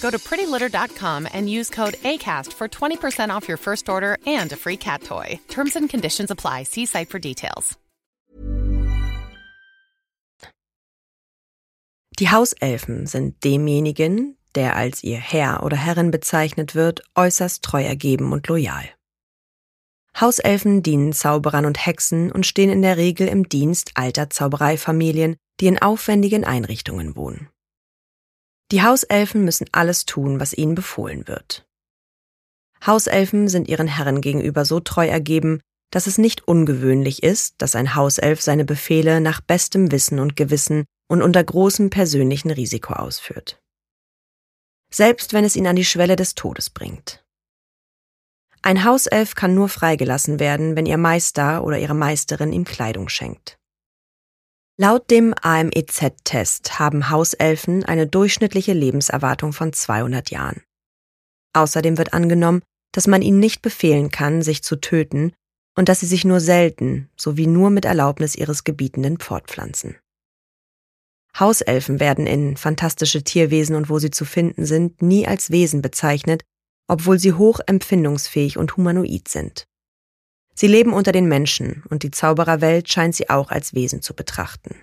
Go to prettylitter.com and use code ACAST for 20% off your first order and a free cat toy. Terms and conditions apply. See site for details. Die Hauselfen sind demjenigen, der als ihr Herr oder Herrin bezeichnet wird, äußerst treu ergeben und loyal. Hauselfen dienen Zauberern und Hexen und stehen in der Regel im Dienst alter Zaubereifamilien, die in aufwendigen Einrichtungen wohnen. Die Hauselfen müssen alles tun, was ihnen befohlen wird. Hauselfen sind ihren Herren gegenüber so treu ergeben, dass es nicht ungewöhnlich ist, dass ein Hauself seine Befehle nach bestem Wissen und Gewissen und unter großem persönlichen Risiko ausführt. Selbst wenn es ihn an die Schwelle des Todes bringt. Ein Hauself kann nur freigelassen werden, wenn ihr Meister oder ihre Meisterin ihm Kleidung schenkt. Laut dem AMEZ-Test haben Hauselfen eine durchschnittliche Lebenserwartung von 200 Jahren. Außerdem wird angenommen, dass man ihnen nicht befehlen kann, sich zu töten und dass sie sich nur selten sowie nur mit Erlaubnis ihres Gebietenden fortpflanzen. Hauselfen werden in fantastische Tierwesen und wo sie zu finden sind, nie als Wesen bezeichnet, obwohl sie hoch empfindungsfähig und humanoid sind. Sie leben unter den Menschen und die Zaubererwelt scheint sie auch als Wesen zu betrachten.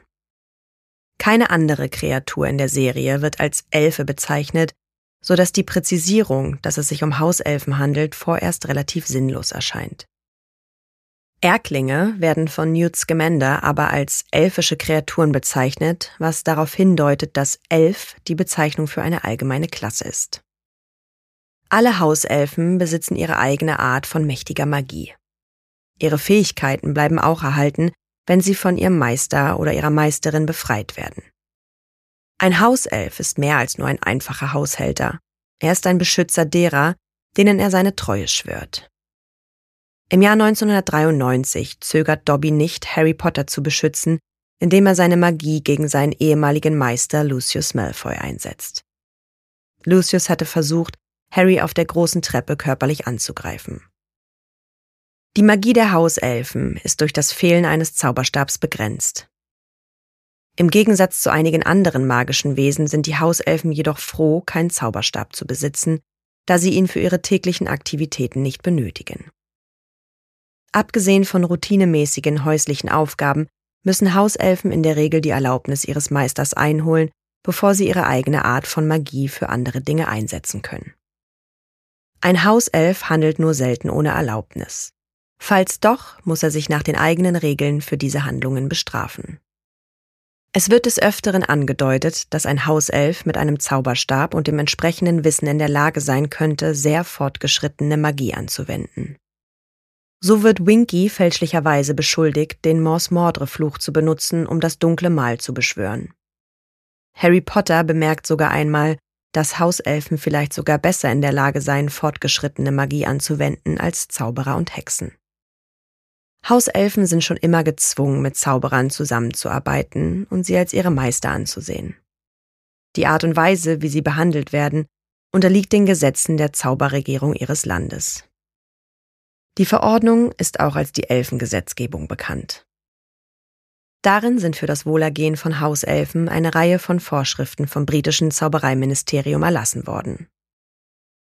Keine andere Kreatur in der Serie wird als Elfe bezeichnet, so dass die Präzisierung, dass es sich um Hauselfen handelt, vorerst relativ sinnlos erscheint. Erklinge werden von Newt Scamander aber als elfische Kreaturen bezeichnet, was darauf hindeutet, dass Elf die Bezeichnung für eine allgemeine Klasse ist. Alle Hauselfen besitzen ihre eigene Art von mächtiger Magie. Ihre Fähigkeiten bleiben auch erhalten, wenn sie von ihrem Meister oder ihrer Meisterin befreit werden. Ein Hauself ist mehr als nur ein einfacher Haushälter. Er ist ein Beschützer derer, denen er seine Treue schwört. Im Jahr 1993 zögert Dobby nicht, Harry Potter zu beschützen, indem er seine Magie gegen seinen ehemaligen Meister Lucius Malfoy einsetzt. Lucius hatte versucht, Harry auf der großen Treppe körperlich anzugreifen. Die Magie der Hauselfen ist durch das Fehlen eines Zauberstabs begrenzt. Im Gegensatz zu einigen anderen magischen Wesen sind die Hauselfen jedoch froh, keinen Zauberstab zu besitzen, da sie ihn für ihre täglichen Aktivitäten nicht benötigen. Abgesehen von routinemäßigen häuslichen Aufgaben müssen Hauselfen in der Regel die Erlaubnis ihres Meisters einholen, bevor sie ihre eigene Art von Magie für andere Dinge einsetzen können. Ein Hauself handelt nur selten ohne Erlaubnis. Falls doch, muss er sich nach den eigenen Regeln für diese Handlungen bestrafen. Es wird des Öfteren angedeutet, dass ein Hauself mit einem Zauberstab und dem entsprechenden Wissen in der Lage sein könnte, sehr fortgeschrittene Magie anzuwenden. So wird Winky fälschlicherweise beschuldigt, den Mors Mordre Fluch zu benutzen, um das dunkle Mal zu beschwören. Harry Potter bemerkt sogar einmal, dass Hauselfen vielleicht sogar besser in der Lage seien, fortgeschrittene Magie anzuwenden als Zauberer und Hexen. Hauselfen sind schon immer gezwungen, mit Zauberern zusammenzuarbeiten und sie als ihre Meister anzusehen. Die Art und Weise, wie sie behandelt werden, unterliegt den Gesetzen der Zauberregierung ihres Landes. Die Verordnung ist auch als die Elfengesetzgebung bekannt. Darin sind für das Wohlergehen von Hauselfen eine Reihe von Vorschriften vom britischen Zaubereiministerium erlassen worden.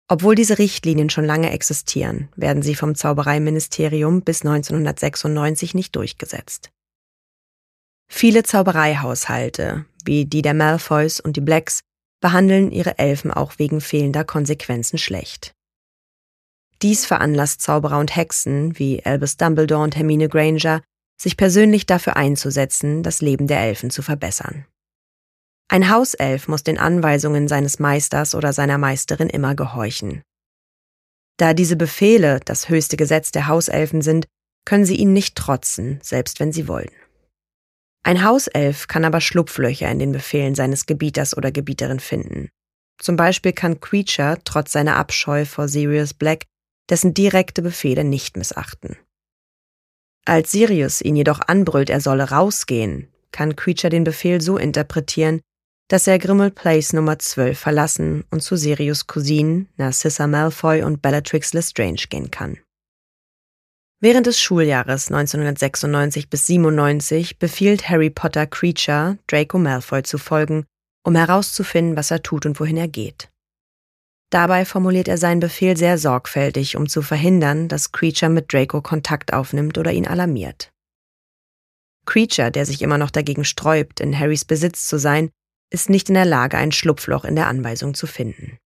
Obwohl diese Richtlinien schon lange existieren, werden sie vom Zaubereiministerium bis 1996 nicht durchgesetzt. Viele Zaubereihaushalte, wie die der Malfoys und die Blacks, behandeln ihre Elfen auch wegen fehlender Konsequenzen schlecht. Dies veranlasst Zauberer und Hexen wie Albus Dumbledore und Hermine Granger sich persönlich dafür einzusetzen, das Leben der Elfen zu verbessern. Ein Hauself muss den Anweisungen seines Meisters oder seiner Meisterin immer gehorchen. Da diese Befehle das höchste Gesetz der Hauselfen sind, können sie ihnen nicht trotzen, selbst wenn sie wollen. Ein Hauself kann aber Schlupflöcher in den Befehlen seines Gebieters oder Gebieterin finden. Zum Beispiel kann Creature trotz seiner Abscheu vor Sirius Black dessen direkte Befehle nicht missachten. Als Sirius ihn jedoch anbrüllt, er solle rausgehen, kann Creature den Befehl so interpretieren, dass er Grimmauld Place Nummer 12 verlassen und zu Sirius Cousinen Narcissa Malfoy und Bellatrix Lestrange gehen kann. Während des Schuljahres 1996 bis 97 befiehlt Harry Potter Creature, Draco Malfoy zu folgen, um herauszufinden, was er tut und wohin er geht. Dabei formuliert er seinen Befehl sehr sorgfältig, um zu verhindern, dass Creature mit Draco Kontakt aufnimmt oder ihn alarmiert. Creature, der sich immer noch dagegen sträubt, in Harrys Besitz zu sein, ist nicht in der Lage, ein Schlupfloch in der Anweisung zu finden.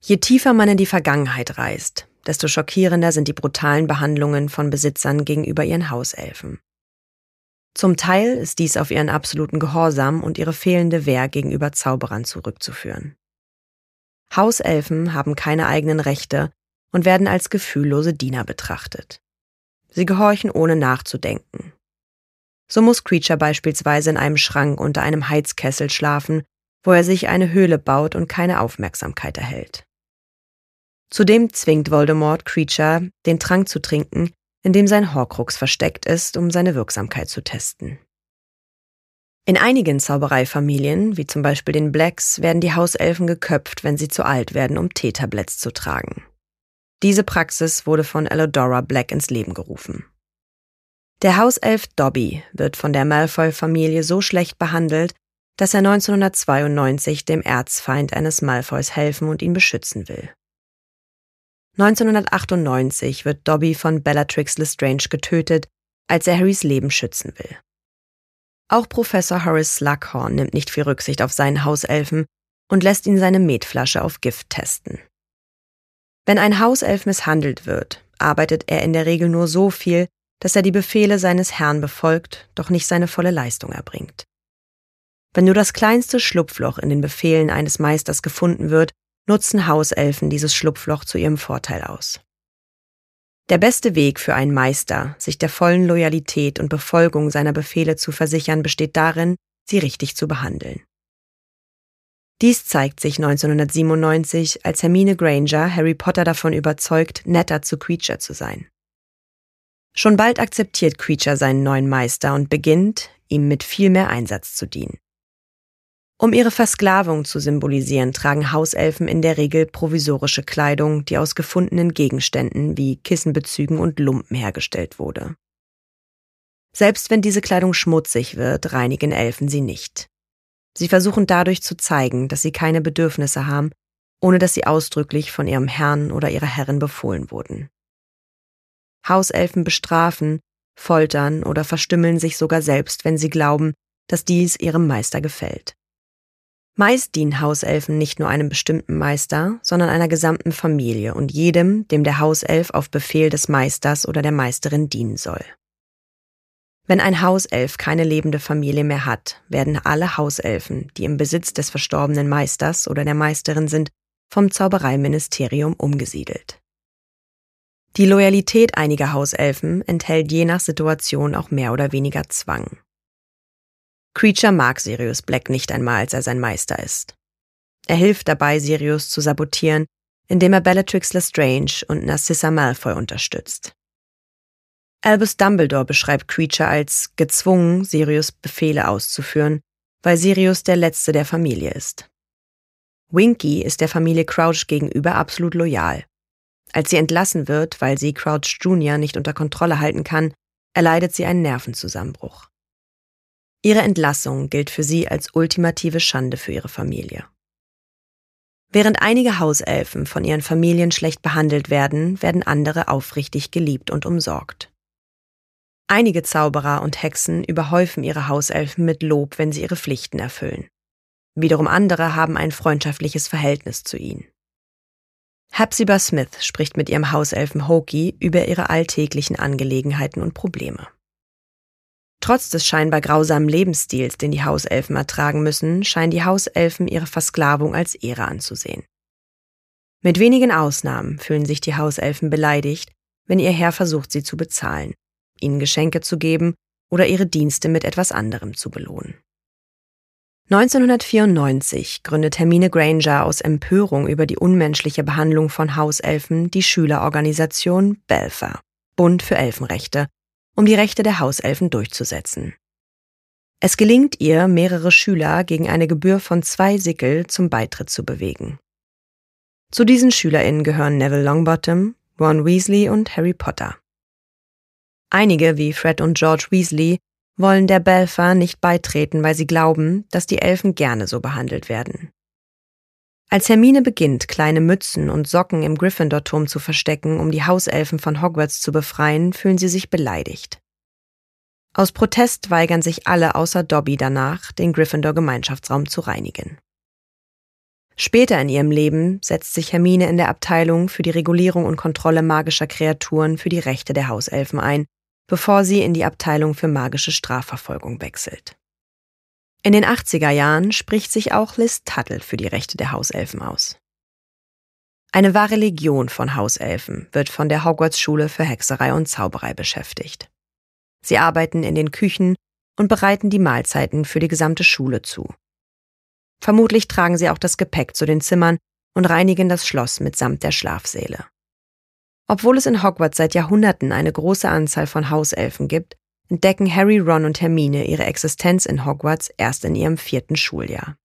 Je tiefer man in die Vergangenheit reist, desto schockierender sind die brutalen Behandlungen von Besitzern gegenüber ihren Hauselfen. Zum Teil ist dies auf ihren absoluten Gehorsam und ihre fehlende Wehr gegenüber Zauberern zurückzuführen. Hauselfen haben keine eigenen Rechte und werden als gefühllose Diener betrachtet. Sie gehorchen ohne nachzudenken. So muss Creature beispielsweise in einem Schrank unter einem Heizkessel schlafen, wo er sich eine Höhle baut und keine Aufmerksamkeit erhält. Zudem zwingt Voldemort Creature, den Trank zu trinken, in dem sein Horcrux versteckt ist, um seine Wirksamkeit zu testen. In einigen Zaubereifamilien, wie zum Beispiel den Blacks, werden die Hauselfen geköpft, wenn sie zu alt werden, um Teetabletts zu tragen. Diese Praxis wurde von Elodora Black ins Leben gerufen. Der Hauself Dobby wird von der Malfoy-Familie so schlecht behandelt, dass er 1992 dem Erzfeind eines Malfoys helfen und ihn beschützen will. 1998 wird Dobby von Bellatrix Lestrange getötet, als er Harrys Leben schützen will. Auch Professor Horace Slughorn nimmt nicht viel Rücksicht auf seinen Hauselfen und lässt ihn seine Metflasche auf Gift testen. Wenn ein Hauself misshandelt wird, arbeitet er in der Regel nur so viel, dass er die Befehle seines Herrn befolgt, doch nicht seine volle Leistung erbringt. Wenn nur das kleinste Schlupfloch in den Befehlen eines Meisters gefunden wird, nutzen Hauselfen dieses Schlupfloch zu ihrem Vorteil aus. Der beste Weg für einen Meister, sich der vollen Loyalität und Befolgung seiner Befehle zu versichern, besteht darin, sie richtig zu behandeln. Dies zeigt sich 1997, als Hermine Granger Harry Potter davon überzeugt, netter zu Creature zu sein. Schon bald akzeptiert Creature seinen neuen Meister und beginnt, ihm mit viel mehr Einsatz zu dienen. Um ihre Versklavung zu symbolisieren, tragen Hauselfen in der Regel provisorische Kleidung, die aus gefundenen Gegenständen wie Kissenbezügen und Lumpen hergestellt wurde. Selbst wenn diese Kleidung schmutzig wird, reinigen Elfen sie nicht. Sie versuchen dadurch zu zeigen, dass sie keine Bedürfnisse haben, ohne dass sie ausdrücklich von ihrem Herrn oder ihrer Herrin befohlen wurden. Hauselfen bestrafen, foltern oder verstümmeln sich sogar selbst, wenn sie glauben, dass dies ihrem Meister gefällt. Meist dienen Hauselfen nicht nur einem bestimmten Meister, sondern einer gesamten Familie und jedem, dem der Hauself auf Befehl des Meisters oder der Meisterin dienen soll. Wenn ein Hauself keine lebende Familie mehr hat, werden alle Hauselfen, die im Besitz des verstorbenen Meisters oder der Meisterin sind, vom Zaubereiministerium umgesiedelt. Die Loyalität einiger Hauselfen enthält je nach Situation auch mehr oder weniger Zwang. Creature mag Sirius Black nicht einmal, als er sein Meister ist. Er hilft dabei, Sirius zu sabotieren, indem er Bellatrix Lestrange und Narcissa Malfoy unterstützt. Albus Dumbledore beschreibt Creature als gezwungen, Sirius Befehle auszuführen, weil Sirius der letzte der Familie ist. Winky ist der Familie Crouch gegenüber absolut loyal. Als sie entlassen wird, weil sie Crouch Jr. nicht unter Kontrolle halten kann, erleidet sie einen Nervenzusammenbruch. Ihre Entlassung gilt für sie als ultimative Schande für ihre Familie. Während einige Hauselfen von ihren Familien schlecht behandelt werden, werden andere aufrichtig geliebt und umsorgt. Einige Zauberer und Hexen überhäufen ihre Hauselfen mit Lob, wenn sie ihre Pflichten erfüllen. Wiederum andere haben ein freundschaftliches Verhältnis zu ihnen. Hepzibah Smith spricht mit ihrem Hauselfen Hoki über ihre alltäglichen Angelegenheiten und Probleme. Trotz des scheinbar grausamen Lebensstils, den die Hauselfen ertragen müssen, scheinen die Hauselfen ihre Versklavung als Ehre anzusehen. Mit wenigen Ausnahmen fühlen sich die Hauselfen beleidigt, wenn ihr Herr versucht, sie zu bezahlen, ihnen Geschenke zu geben oder ihre Dienste mit etwas anderem zu belohnen. 1994 gründet Hermine Granger aus Empörung über die unmenschliche Behandlung von Hauselfen die Schülerorganisation Belfer, Bund für Elfenrechte, um die Rechte der Hauselfen durchzusetzen. Es gelingt ihr, mehrere Schüler gegen eine Gebühr von zwei Sickel zum Beitritt zu bewegen. Zu diesen SchülerInnen gehören Neville Longbottom, Ron Weasley und Harry Potter. Einige, wie Fred und George Weasley, wollen der Belfer nicht beitreten, weil sie glauben, dass die Elfen gerne so behandelt werden. Als Hermine beginnt, kleine Mützen und Socken im Gryffindor-Turm zu verstecken, um die Hauselfen von Hogwarts zu befreien, fühlen sie sich beleidigt. Aus Protest weigern sich alle außer Dobby danach, den Gryffindor-Gemeinschaftsraum zu reinigen. Später in ihrem Leben setzt sich Hermine in der Abteilung für die Regulierung und Kontrolle magischer Kreaturen für die Rechte der Hauselfen ein, bevor sie in die Abteilung für magische Strafverfolgung wechselt. In den 80er Jahren spricht sich auch Liz Tuttle für die Rechte der Hauselfen aus. Eine wahre Legion von Hauselfen wird von der Hogwarts-Schule für Hexerei und Zauberei beschäftigt. Sie arbeiten in den Küchen und bereiten die Mahlzeiten für die gesamte Schule zu. Vermutlich tragen sie auch das Gepäck zu den Zimmern und reinigen das Schloss mitsamt der Schlafsäle. Obwohl es in Hogwarts seit Jahrhunderten eine große Anzahl von Hauselfen gibt, entdecken Harry, Ron und Hermine ihre Existenz in Hogwarts erst in ihrem vierten Schuljahr.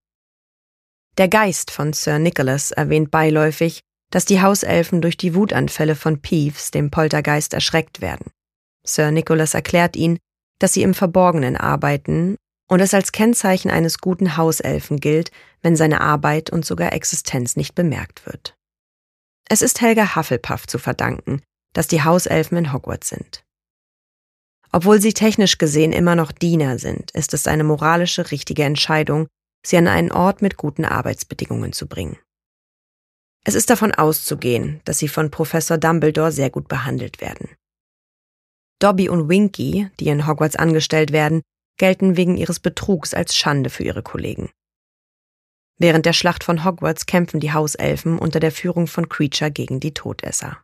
Der Geist von Sir Nicholas erwähnt beiläufig, dass die Hauselfen durch die Wutanfälle von Peeves, dem Poltergeist, erschreckt werden. Sir Nicholas erklärt ihnen, dass sie im Verborgenen arbeiten und es als Kennzeichen eines guten Hauselfen gilt, wenn seine Arbeit und sogar Existenz nicht bemerkt wird. Es ist Helga Hufflepuff zu verdanken, dass die Hauselfen in Hogwarts sind. Obwohl sie technisch gesehen immer noch Diener sind, ist es eine moralische richtige Entscheidung, sie an einen Ort mit guten Arbeitsbedingungen zu bringen. Es ist davon auszugehen, dass sie von Professor Dumbledore sehr gut behandelt werden. Dobby und Winky, die in Hogwarts angestellt werden, gelten wegen ihres Betrugs als Schande für ihre Kollegen. Während der Schlacht von Hogwarts kämpfen die Hauselfen unter der Führung von Creature gegen die Todesser.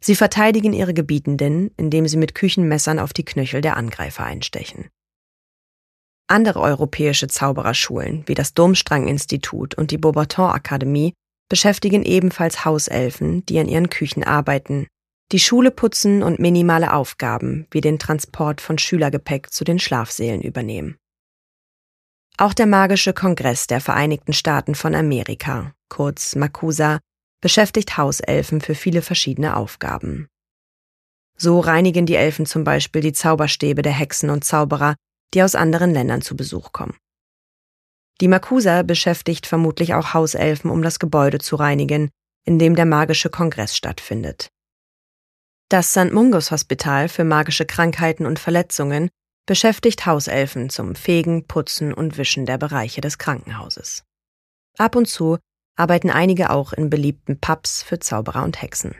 Sie verteidigen ihre Gebietenden, indem sie mit Küchenmessern auf die Knöchel der Angreifer einstechen. Andere europäische Zaubererschulen, wie das Domstrang-Institut und die Beaubaton-Akademie, beschäftigen ebenfalls Hauselfen, die an ihren Küchen arbeiten, die Schule putzen und minimale Aufgaben wie den Transport von Schülergepäck zu den Schlafsälen übernehmen. Auch der Magische Kongress der Vereinigten Staaten von Amerika, kurz MACUSA, beschäftigt Hauselfen für viele verschiedene Aufgaben. So reinigen die Elfen zum Beispiel die Zauberstäbe der Hexen und Zauberer, die aus anderen Ländern zu Besuch kommen. Die Makusa beschäftigt vermutlich auch Hauselfen, um das Gebäude zu reinigen, in dem der magische Kongress stattfindet. Das St. Mungus Hospital für magische Krankheiten und Verletzungen beschäftigt Hauselfen zum Fegen, Putzen und Wischen der Bereiche des Krankenhauses. Ab und zu arbeiten einige auch in beliebten Pubs für Zauberer und Hexen.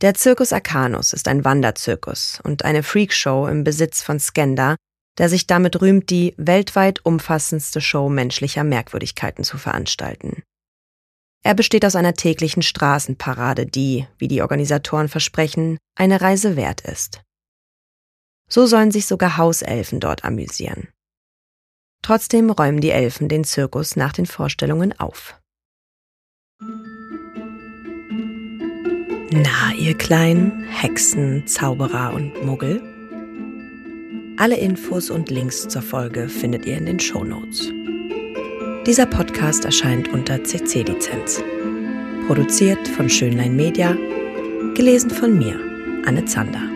Der Circus Arcanus ist ein Wanderzirkus und eine Freakshow im Besitz von Skenda, der sich damit rühmt, die weltweit umfassendste Show menschlicher Merkwürdigkeiten zu veranstalten. Er besteht aus einer täglichen Straßenparade, die, wie die Organisatoren versprechen, eine Reise wert ist. So sollen sich sogar Hauselfen dort amüsieren. Trotzdem räumen die Elfen den Zirkus nach den Vorstellungen auf. Na, ihr kleinen Hexen, Zauberer und Muggel? Alle Infos und Links zur Folge findet ihr in den Show Notes. Dieser Podcast erscheint unter CC-Lizenz. Produziert von Schönlein Media, gelesen von mir, Anne Zander.